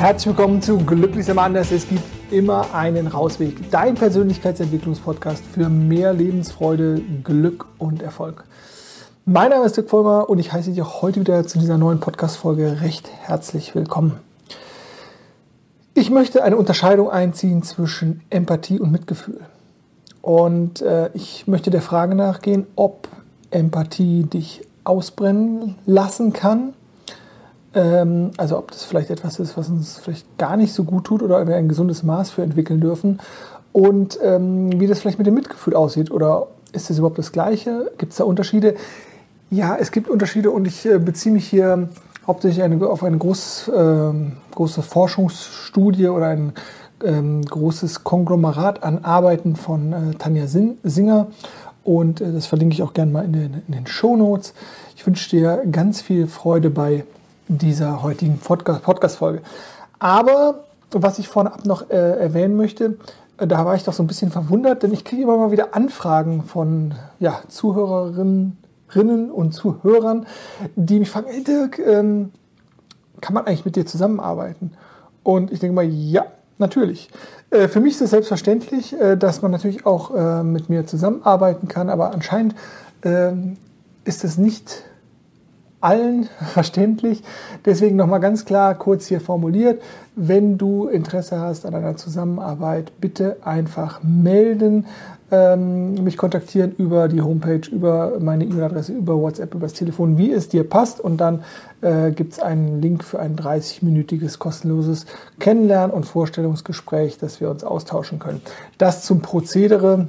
Herzlich willkommen zu Glücklich am Anders. Es gibt immer einen Rausweg. Dein Persönlichkeitsentwicklungspodcast für mehr Lebensfreude, Glück und Erfolg. Mein Name ist Dirk Vollmer und ich heiße dich auch heute wieder zu dieser neuen Podcast-Folge recht herzlich willkommen. Ich möchte eine Unterscheidung einziehen zwischen Empathie und Mitgefühl. Und äh, ich möchte der Frage nachgehen, ob Empathie dich ausbrennen lassen kann ähm, also ob das vielleicht etwas ist, was uns vielleicht gar nicht so gut tut oder wir ein gesundes Maß für entwickeln dürfen. Und ähm, wie das vielleicht mit dem Mitgefühl aussieht oder ist das überhaupt das Gleiche? Gibt es da Unterschiede? Ja, es gibt Unterschiede und ich äh, beziehe mich hier hauptsächlich eine, auf eine groß, äh, große Forschungsstudie oder ein ähm, großes Konglomerat an Arbeiten von äh, Tanja Sin Singer und äh, das verlinke ich auch gerne mal in den, in den Show Notes. Ich wünsche dir ganz viel Freude bei dieser heutigen Podcast-Folge. Aber was ich vorab noch äh, erwähnen möchte, äh, da war ich doch so ein bisschen verwundert, denn ich kriege immer mal wieder Anfragen von ja, Zuhörerinnen und Zuhörern, die mich fragen, hey Dirk, ähm, kann man eigentlich mit dir zusammenarbeiten? Und ich denke mal, ja, natürlich. Äh, für mich ist es selbstverständlich, äh, dass man natürlich auch äh, mit mir zusammenarbeiten kann, aber anscheinend ähm, ist es nicht allen verständlich. Deswegen nochmal ganz klar kurz hier formuliert, wenn du Interesse hast an einer Zusammenarbeit, bitte einfach melden, ähm, mich kontaktieren über die Homepage, über meine E-Mail-Adresse, über WhatsApp, über das Telefon, wie es dir passt. Und dann äh, gibt es einen Link für ein 30-minütiges kostenloses Kennenlernen- und Vorstellungsgespräch, dass wir uns austauschen können. Das zum Prozedere.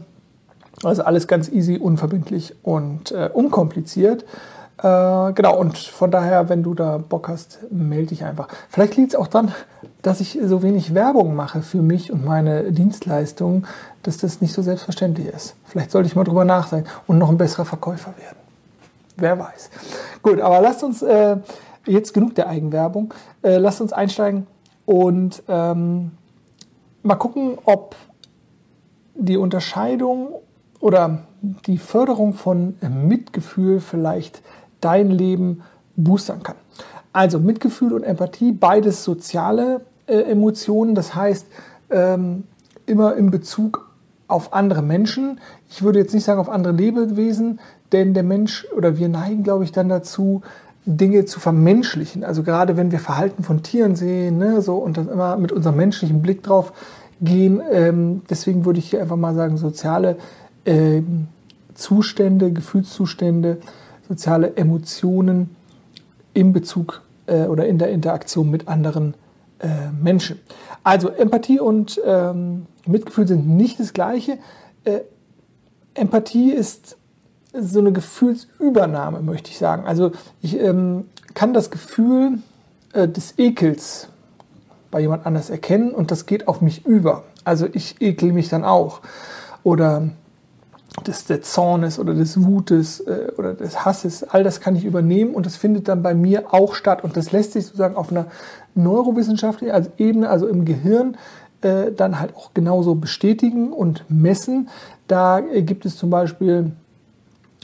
Also alles ganz easy, unverbindlich und äh, unkompliziert. Äh, genau, und von daher, wenn du da Bock hast, melde dich einfach. Vielleicht liegt es auch daran, dass ich so wenig Werbung mache für mich und meine Dienstleistungen, dass das nicht so selbstverständlich ist. Vielleicht sollte ich mal drüber nachdenken und noch ein besserer Verkäufer werden. Wer weiß. Gut, aber lasst uns äh, jetzt genug der Eigenwerbung. Äh, lasst uns einsteigen und ähm, mal gucken, ob die Unterscheidung oder die Förderung von Mitgefühl vielleicht dein Leben boostern kann. Also Mitgefühl und Empathie, beides soziale äh, Emotionen, das heißt ähm, immer in Bezug auf andere Menschen. Ich würde jetzt nicht sagen auf andere Lebewesen, denn der Mensch oder wir neigen, glaube ich, dann dazu, Dinge zu vermenschlichen. Also gerade wenn wir Verhalten von Tieren sehen, ne, so und dann immer mit unserem menschlichen Blick drauf gehen. Ähm, deswegen würde ich hier einfach mal sagen, soziale ähm, Zustände, Gefühlszustände soziale Emotionen in Bezug äh, oder in der Interaktion mit anderen äh, Menschen. Also Empathie und ähm, Mitgefühl sind nicht das gleiche. Äh, Empathie ist so eine Gefühlsübernahme, möchte ich sagen. Also ich ähm, kann das Gefühl äh, des Ekels bei jemand anders erkennen und das geht auf mich über. Also ich ekel mich dann auch. Oder des, des Zornes oder des Wutes äh, oder des Hasses, all das kann ich übernehmen und das findet dann bei mir auch statt. Und das lässt sich sozusagen auf einer neurowissenschaftlichen Ebene, also im Gehirn, äh, dann halt auch genauso bestätigen und messen. Da äh, gibt es zum Beispiel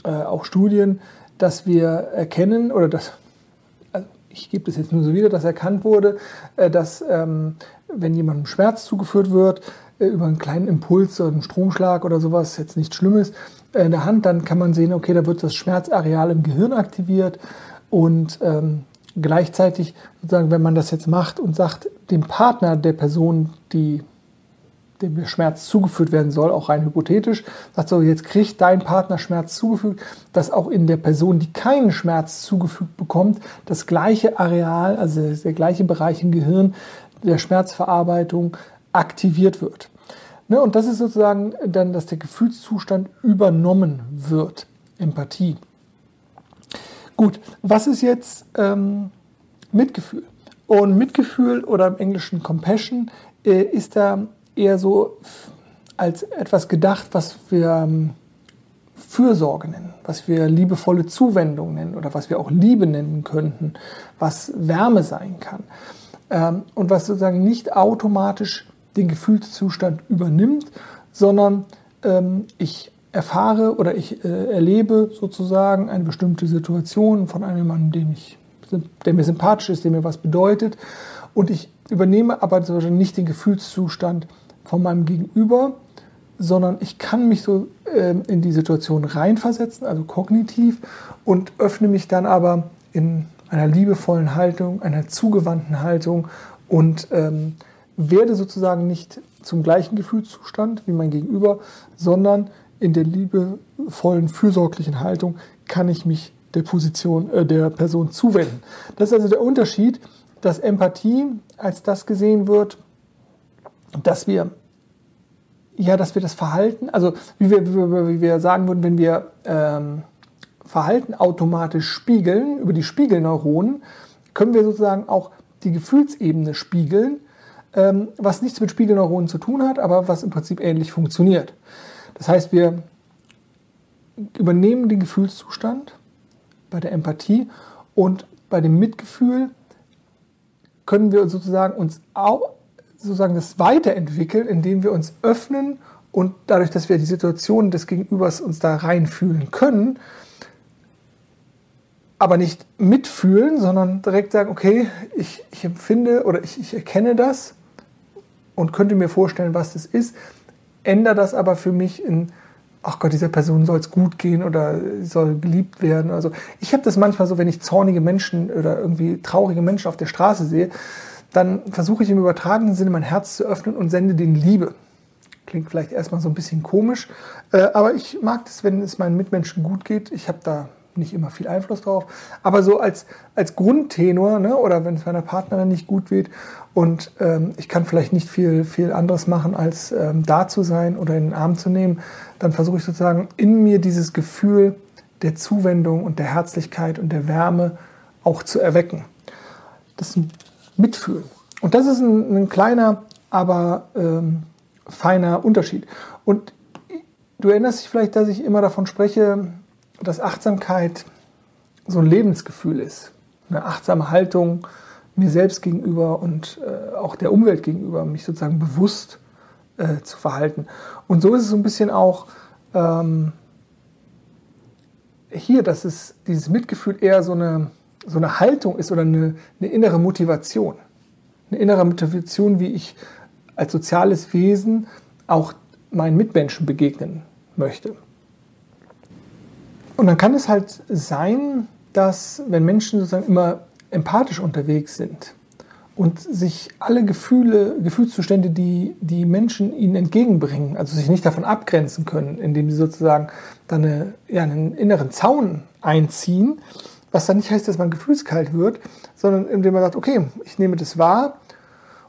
äh, auch Studien, dass wir erkennen oder dass, also ich gebe das jetzt nur so wieder, dass erkannt wurde, äh, dass ähm, wenn jemandem Schmerz zugeführt wird, über einen kleinen Impuls oder einen Stromschlag oder sowas, jetzt nichts Schlimmes, äh, in der Hand, dann kann man sehen, okay, da wird das Schmerzareal im Gehirn aktiviert und ähm, gleichzeitig sozusagen, wenn man das jetzt macht und sagt, dem Partner der Person, die dem der Schmerz zugeführt werden soll, auch rein hypothetisch, sagt so, jetzt kriegt dein Partner Schmerz zugefügt, dass auch in der Person, die keinen Schmerz zugefügt bekommt, das gleiche Areal, also der gleiche Bereich im Gehirn der Schmerzverarbeitung aktiviert wird. Ne, und das ist sozusagen dann, dass der Gefühlszustand übernommen wird. Empathie. Gut, was ist jetzt ähm, Mitgefühl? Und Mitgefühl oder im Englischen Compassion äh, ist da eher so als etwas gedacht, was wir ähm, Fürsorge nennen, was wir liebevolle Zuwendung nennen oder was wir auch Liebe nennen könnten, was Wärme sein kann. Ähm, und was sozusagen nicht automatisch den Gefühlszustand übernimmt, sondern ähm, ich erfahre oder ich äh, erlebe sozusagen eine bestimmte Situation von einem Mann, dem ich, der mir sympathisch ist, der mir was bedeutet. und ich übernehme aber zum Beispiel nicht den Gefühlszustand von meinem Gegenüber, sondern ich kann mich so äh, in die Situation reinversetzen, also kognitiv, und öffne mich dann aber in einer liebevollen Haltung, einer zugewandten Haltung und ähm, werde sozusagen nicht zum gleichen Gefühlszustand wie mein Gegenüber, sondern in der liebevollen, fürsorglichen Haltung kann ich mich der Position äh, der Person zuwenden. Das ist also der Unterschied, dass Empathie als das gesehen wird, dass wir ja, dass wir das Verhalten, also wie wir, wie wir sagen würden, wenn wir ähm, Verhalten automatisch spiegeln über die Spiegelneuronen, können wir sozusagen auch die Gefühlsebene spiegeln, ähm, was nichts mit Spiegelneuronen zu tun hat, aber was im Prinzip ähnlich funktioniert. Das heißt, wir übernehmen den Gefühlszustand bei der Empathie und bei dem Mitgefühl können wir sozusagen uns auch sozusagen das weiterentwickeln, indem wir uns öffnen und dadurch, dass wir die Situation des Gegenübers uns da reinfühlen können, aber nicht mitfühlen, sondern direkt sagen, okay, ich, ich empfinde oder ich, ich erkenne das und könnte mir vorstellen, was das ist, ändere das aber für mich in, ach Gott, dieser Person soll es gut gehen oder soll geliebt werden. Also ich habe das manchmal so, wenn ich zornige Menschen oder irgendwie traurige Menschen auf der Straße sehe, dann versuche ich im übertragenen Sinne mein Herz zu öffnen und sende den Liebe. Klingt vielleicht erstmal so ein bisschen komisch, äh, aber ich mag das, wenn es meinen Mitmenschen gut geht. Ich habe da nicht immer viel Einfluss drauf, aber so als, als Grundtenor ne, oder wenn es meiner Partnerin nicht gut geht und ähm, ich kann vielleicht nicht viel, viel anderes machen, als ähm, da zu sein oder in den Arm zu nehmen, dann versuche ich sozusagen in mir dieses Gefühl der Zuwendung und der Herzlichkeit und der Wärme auch zu erwecken. Das ist ein Mitfühlen. Und das ist ein, ein kleiner, aber ähm, feiner Unterschied. Und du erinnerst dich vielleicht, dass ich immer davon spreche, dass Achtsamkeit so ein Lebensgefühl ist. Eine achtsame Haltung mir selbst gegenüber und äh, auch der Umwelt gegenüber, mich sozusagen bewusst äh, zu verhalten. Und so ist es so ein bisschen auch ähm, hier, dass es dieses Mitgefühl eher so eine, so eine Haltung ist oder eine, eine innere Motivation. Eine innere Motivation, wie ich als soziales Wesen auch meinen Mitmenschen begegnen möchte. Und dann kann es halt sein, dass wenn Menschen sozusagen immer empathisch unterwegs sind und sich alle Gefühle, Gefühlszustände, die die Menschen ihnen entgegenbringen, also sich nicht davon abgrenzen können, indem sie sozusagen dann eine, ja, einen inneren Zaun einziehen, was dann nicht heißt, dass man gefühlskalt wird, sondern indem man sagt, okay, ich nehme das wahr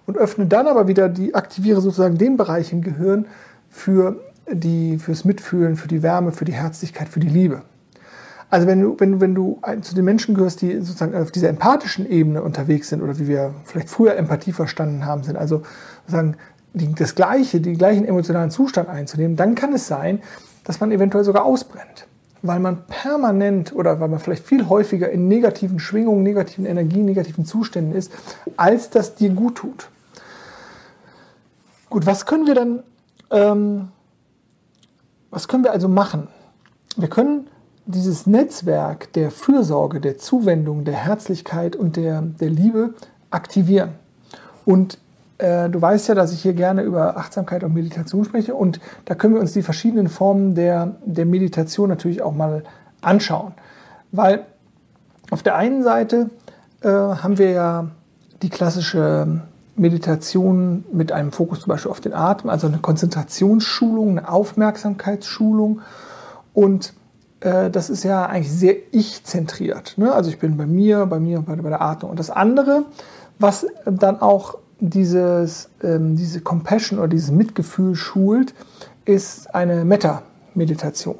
und öffne dann aber wieder die, aktiviere sozusagen den Bereich im Gehirn für die, fürs Mitfühlen, für die Wärme, für die Herzlichkeit, für die Liebe. Also wenn du, wenn, wenn du zu den Menschen gehörst, die sozusagen auf dieser empathischen Ebene unterwegs sind oder wie wir vielleicht früher Empathie verstanden haben, sind also sozusagen die, das gleiche, den gleichen emotionalen Zustand einzunehmen, dann kann es sein, dass man eventuell sogar ausbrennt. Weil man permanent oder weil man vielleicht viel häufiger in negativen Schwingungen, negativen Energien, negativen Zuständen ist, als das dir gut tut. Gut, was können wir dann, ähm, was können wir also machen? Wir können dieses Netzwerk der Fürsorge, der Zuwendung, der Herzlichkeit und der, der Liebe aktivieren. Und äh, du weißt ja, dass ich hier gerne über Achtsamkeit und Meditation spreche und da können wir uns die verschiedenen Formen der, der Meditation natürlich auch mal anschauen. Weil auf der einen Seite äh, haben wir ja die klassische Meditation mit einem Fokus zum Beispiel auf den Atem, also eine Konzentrationsschulung, eine Aufmerksamkeitsschulung und äh, das ist ja eigentlich sehr ich-zentriert. Ne? Also ich bin bei mir, bei mir bei, bei der Atmung. Und das andere, was dann auch dieses, ähm, diese Compassion oder dieses Mitgefühl schult, ist eine Metta-Meditation.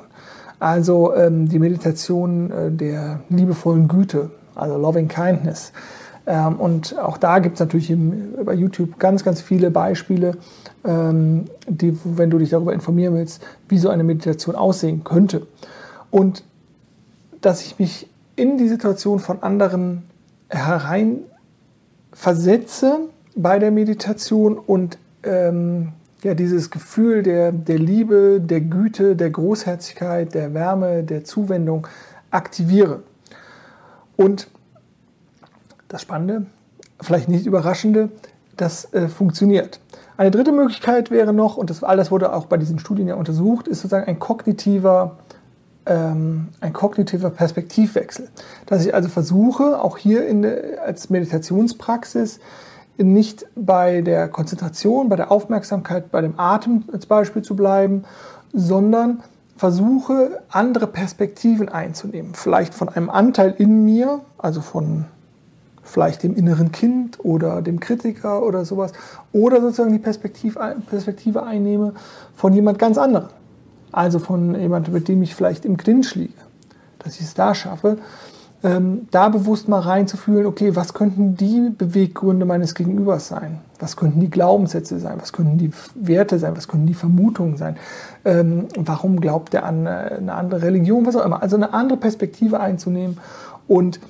Also ähm, die Meditation äh, der liebevollen Güte, also Loving Kindness. Ähm, und auch da gibt es natürlich im, bei YouTube ganz, ganz viele Beispiele, ähm, die, wenn du dich darüber informieren willst, wie so eine Meditation aussehen könnte. Und dass ich mich in die Situation von anderen herein versetze bei der Meditation und ähm, ja, dieses Gefühl der, der Liebe, der Güte, der Großherzigkeit, der Wärme, der Zuwendung aktiviere. Und das Spannende, vielleicht nicht überraschende, das äh, funktioniert. Eine dritte Möglichkeit wäre noch, und das, all das wurde auch bei diesen Studien ja untersucht, ist sozusagen ein kognitiver, ähm, ein kognitiver Perspektivwechsel. Dass ich also versuche, auch hier in, als Meditationspraxis, nicht bei der Konzentration, bei der Aufmerksamkeit, bei dem Atem als Beispiel zu bleiben, sondern versuche, andere Perspektiven einzunehmen. Vielleicht von einem Anteil in mir, also von vielleicht dem inneren Kind oder dem Kritiker oder sowas, oder sozusagen die Perspektive, einnehme von jemand ganz anderem. Also von jemand, mit dem ich vielleicht im Clinch liege, dass ich es da schaffe, ähm, da bewusst mal reinzufühlen, okay, was könnten die Beweggründe meines Gegenübers sein? Was könnten die Glaubenssätze sein? Was könnten die Werte sein? Was könnten die Vermutungen sein? Ähm, warum glaubt er an eine andere Religion? Was auch immer. Also eine andere Perspektive einzunehmen und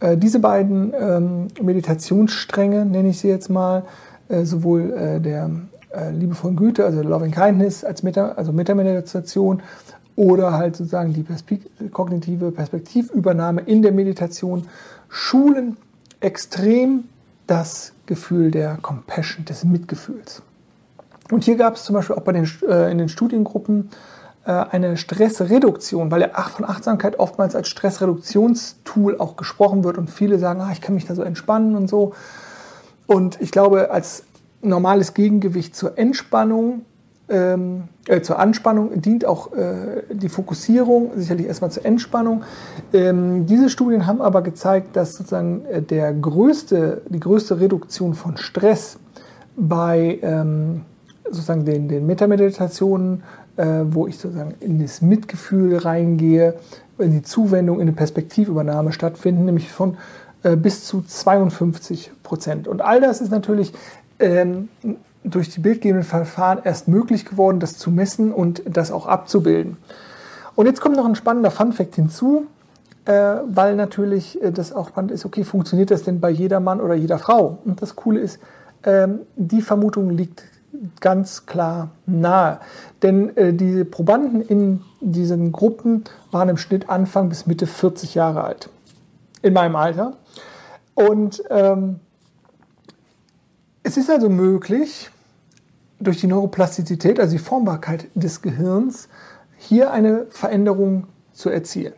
äh, diese beiden ähm, Meditationsstränge, nenne ich sie jetzt mal, äh, sowohl äh, der äh, Güte, also Loving Kindness als Meta, also Metameditation oder halt sozusagen die Perspekt kognitive Perspektivübernahme in der Meditation schulen extrem das Gefühl der Compassion, des Mitgefühls. Und hier gab es zum Beispiel auch bei den, äh, in den Studiengruppen äh, eine Stressreduktion, weil ja von Achtsamkeit oftmals als Stressreduktionstool auch gesprochen wird und viele sagen, ah, ich kann mich da so entspannen und so. Und ich glaube, als normales Gegengewicht zur Entspannung, ähm, äh, zur Anspannung dient auch äh, die Fokussierung, sicherlich erstmal zur Entspannung. Ähm, diese Studien haben aber gezeigt, dass sozusagen äh, der größte, die größte Reduktion von Stress bei ähm, sozusagen den, den Metameditationen äh, wo ich sozusagen in das Mitgefühl reingehe, in die Zuwendung, in eine Perspektivübernahme stattfinden, nämlich von äh, bis zu 52 Prozent. Und all das ist natürlich ähm, durch die bildgebenden Verfahren erst möglich geworden, das zu messen und das auch abzubilden. Und jetzt kommt noch ein spannender Fun-Fact hinzu, äh, weil natürlich äh, das auch spannend ist, okay, funktioniert das denn bei jeder Mann oder jeder Frau? Und das Coole ist, ähm, die Vermutung liegt ganz klar nahe. Denn äh, die Probanden in diesen Gruppen waren im Schnitt Anfang bis Mitte 40 Jahre alt. In meinem Alter. Und ähm, es ist also möglich, durch die Neuroplastizität, also die Formbarkeit des Gehirns, hier eine Veränderung zu erzielen.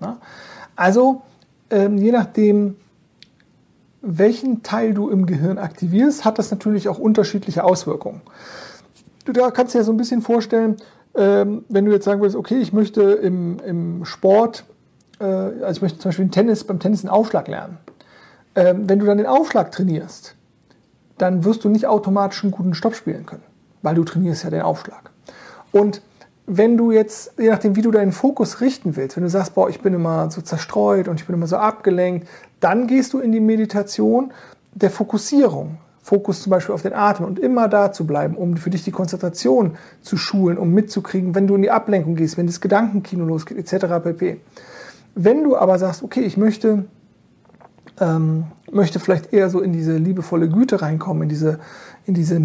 Na? Also, ähm, je nachdem, welchen Teil du im Gehirn aktivierst, hat das natürlich auch unterschiedliche Auswirkungen. Du da kannst dir so ein bisschen vorstellen, ähm, wenn du jetzt sagen würdest, okay, ich möchte im, im Sport, äh, also ich möchte zum Beispiel Tennis, beim Tennis einen Aufschlag lernen. Ähm, wenn du dann den Aufschlag trainierst, dann wirst du nicht automatisch einen guten Stopp spielen können, weil du trainierst ja den Aufschlag. Und wenn du jetzt, je nachdem, wie du deinen Fokus richten willst, wenn du sagst, boah, ich bin immer so zerstreut und ich bin immer so abgelenkt, dann gehst du in die Meditation der Fokussierung. Fokus zum Beispiel auf den Atem und immer da zu bleiben, um für dich die Konzentration zu schulen, um mitzukriegen, wenn du in die Ablenkung gehst, wenn das Gedankenkino losgeht, etc. pp. Wenn du aber sagst, okay, ich möchte, ähm, möchte vielleicht eher so in diese liebevolle Güte reinkommen, in diese, in diese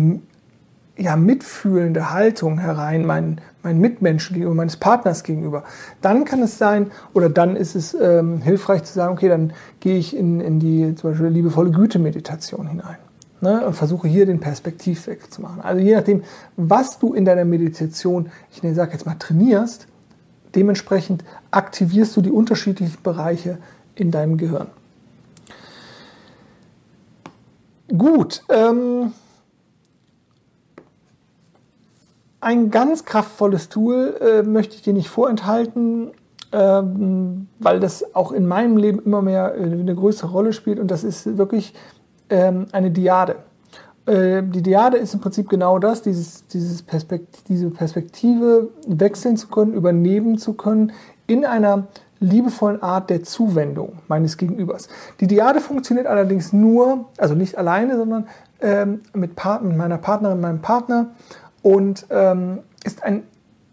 ja, mitfühlende Haltung herein, meinen, meinen Mitmenschen gegenüber, meines Partners gegenüber, dann kann es sein, oder dann ist es ähm, hilfreich zu sagen, okay, dann gehe ich in, in die zum Beispiel liebevolle Güte-Meditation hinein ne, und versuche hier den Perspektivwechsel zu machen. Also je nachdem, was du in deiner Meditation, ich sage jetzt mal, trainierst, dementsprechend aktivierst du die unterschiedlichen Bereiche in deinem Gehirn. Gut, ähm, ein ganz kraftvolles Tool äh, möchte ich dir nicht vorenthalten, ähm, weil das auch in meinem Leben immer mehr äh, eine größere Rolle spielt und das ist wirklich ähm, eine Diade. Äh, die Diade ist im Prinzip genau das, dieses, dieses Perspekt diese Perspektive wechseln zu können, übernehmen zu können in einer liebevollen Art der Zuwendung meines Gegenübers. Die Diade funktioniert allerdings nur, also nicht alleine, sondern ähm, mit, Part mit meiner Partnerin, meinem Partner und ähm, ist ein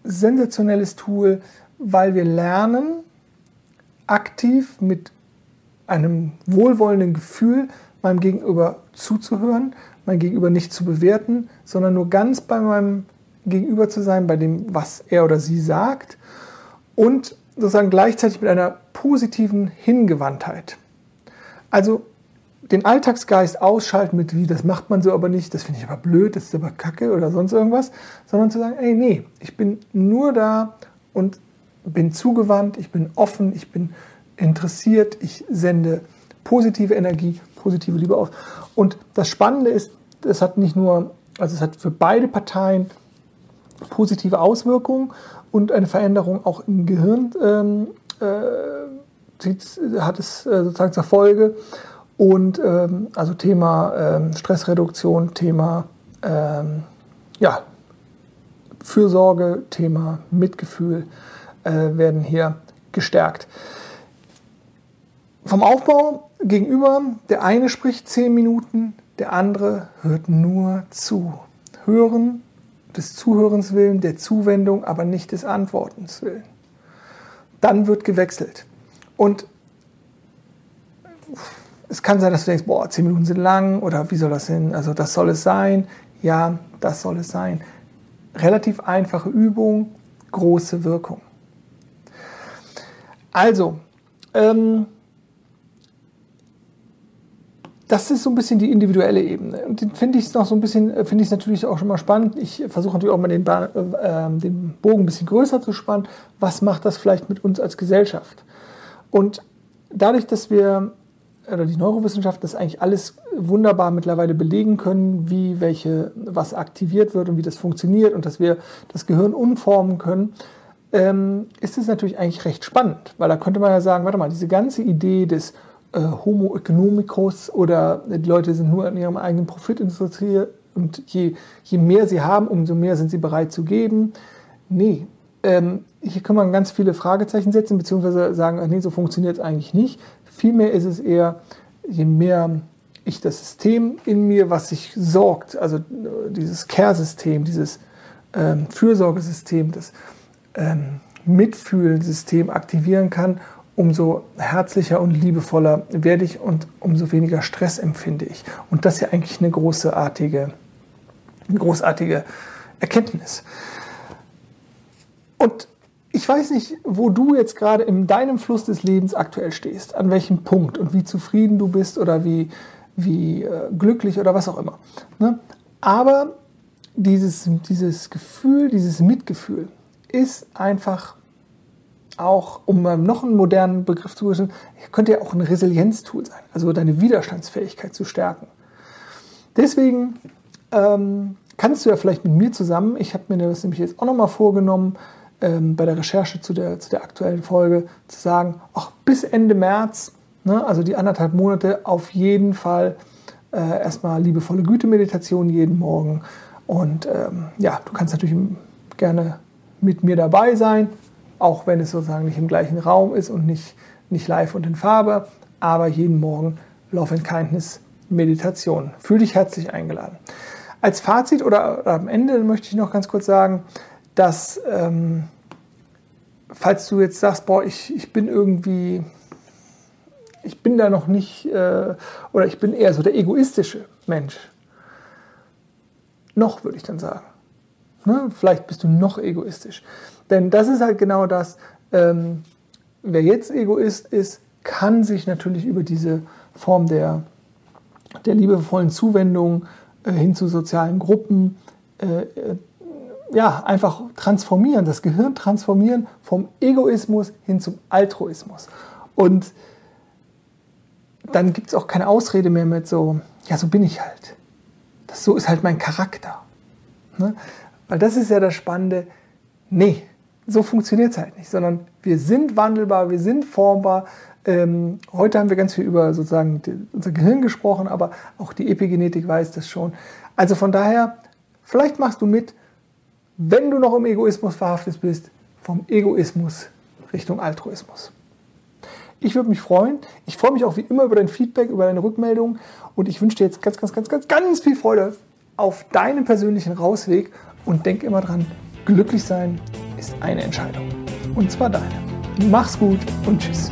sensationelles Tool, weil wir lernen, aktiv mit einem wohlwollenden Gefühl meinem Gegenüber zuzuhören, mein Gegenüber nicht zu bewerten, sondern nur ganz bei meinem Gegenüber zu sein, bei dem, was er oder sie sagt und sozusagen gleichzeitig mit einer positiven Hingewandtheit. Also den Alltagsgeist ausschalten mit, wie, das macht man so aber nicht, das finde ich aber blöd, das ist aber kacke oder sonst irgendwas, sondern zu sagen, ey, nee, ich bin nur da und bin zugewandt, ich bin offen, ich bin interessiert, ich sende positive Energie, positive Liebe aus. Und das Spannende ist, es hat nicht nur, also es hat für beide Parteien positive Auswirkungen und eine Veränderung auch im Gehirn ähm, äh, hat es äh, sozusagen zur Folge. Und ähm, also Thema ähm, Stressreduktion, Thema ähm, ja, Fürsorge, Thema Mitgefühl äh, werden hier gestärkt. Vom Aufbau gegenüber, der eine spricht zehn Minuten, der andere hört nur zu. Hören des Zuhörens willen, der Zuwendung, aber nicht des Antwortens willen. Dann wird gewechselt. Und es kann sein, dass du denkst, boah, zehn Minuten sind lang oder wie soll das hin? Also das soll es sein. Ja, das soll es sein. Relativ einfache Übung, große Wirkung. Also, ähm, das ist so ein bisschen die individuelle Ebene. Und den finde ich noch so ein bisschen, äh, finde ich natürlich auch schon mal spannend. Ich versuche natürlich auch mal den, äh, ähm, den Bogen ein bisschen größer zu spannen. Was macht das vielleicht mit uns als Gesellschaft? Und dadurch, dass wir oder die Neurowissenschaft das eigentlich alles wunderbar mittlerweile belegen können, wie welche, was aktiviert wird und wie das funktioniert und dass wir das Gehirn umformen können, ähm, ist es natürlich eigentlich recht spannend, weil da könnte man ja sagen, warte mal, diese ganze Idee des äh, Homo economicus oder die Leute sind nur an ihrem eigenen Profit interessiert und je, je mehr sie haben, umso mehr sind sie bereit zu geben. Nee, ähm, hier kann man ganz viele Fragezeichen setzen, beziehungsweise sagen, nee, so funktioniert es eigentlich nicht. Vielmehr ist es eher, je mehr ich das System in mir, was sich sorgt, also äh, dieses Care-System, dieses ähm, Fürsorgesystem, das ähm, Mitfühlsystem aktivieren kann, umso herzlicher und liebevoller werde ich und umso weniger Stress empfinde ich. Und das ist ja eigentlich eine großartige, eine großartige Erkenntnis. Und ich weiß nicht, wo du jetzt gerade in deinem Fluss des Lebens aktuell stehst, an welchem Punkt und wie zufrieden du bist oder wie, wie äh, glücklich oder was auch immer. Ne? Aber dieses, dieses Gefühl, dieses Mitgefühl ist einfach auch, um noch einen modernen Begriff zu benutzen, könnte ja auch ein Resilienztool sein, also deine Widerstandsfähigkeit zu stärken. Deswegen ähm, kannst du ja vielleicht mit mir zusammen, ich habe mir das nämlich jetzt auch nochmal vorgenommen, ähm, bei der Recherche zu der, zu der aktuellen Folge, zu sagen, ach, bis Ende März, ne, also die anderthalb Monate, auf jeden Fall äh, erstmal liebevolle Gütemeditation jeden Morgen. Und ähm, ja, du kannst natürlich gerne mit mir dabei sein, auch wenn es sozusagen nicht im gleichen Raum ist und nicht, nicht live und in Farbe, aber jeden Morgen Love and Kindness Meditation. Fühl dich herzlich eingeladen. Als Fazit oder, am Ende möchte ich noch ganz kurz sagen, dass ähm, falls du jetzt sagst, boah, ich, ich bin irgendwie, ich bin da noch nicht, äh, oder ich bin eher so der egoistische Mensch. Noch, würde ich dann sagen. Ne? Vielleicht bist du noch egoistisch. Denn das ist halt genau das, ähm, wer jetzt Egoist ist, kann sich natürlich über diese Form der, der liebevollen Zuwendung äh, hin zu sozialen Gruppen äh, ja, einfach transformieren, das Gehirn transformieren vom Egoismus hin zum Altruismus. Und dann gibt es auch keine Ausrede mehr mit so, ja, so bin ich halt. Das, so ist halt mein Charakter. Ne? Weil das ist ja das Spannende. Nee, so funktioniert es halt nicht, sondern wir sind wandelbar, wir sind formbar. Ähm, heute haben wir ganz viel über sozusagen die, unser Gehirn gesprochen, aber auch die Epigenetik weiß das schon. Also von daher, vielleicht machst du mit, wenn du noch im Egoismus verhaftet bist, vom Egoismus Richtung Altruismus. Ich würde mich freuen. Ich freue mich auch wie immer über dein Feedback, über deine Rückmeldung und ich wünsche dir jetzt ganz, ganz, ganz, ganz, ganz viel Freude auf deinen persönlichen Rausweg und denk immer dran, glücklich sein ist eine Entscheidung. Und zwar deine. Mach's gut und tschüss.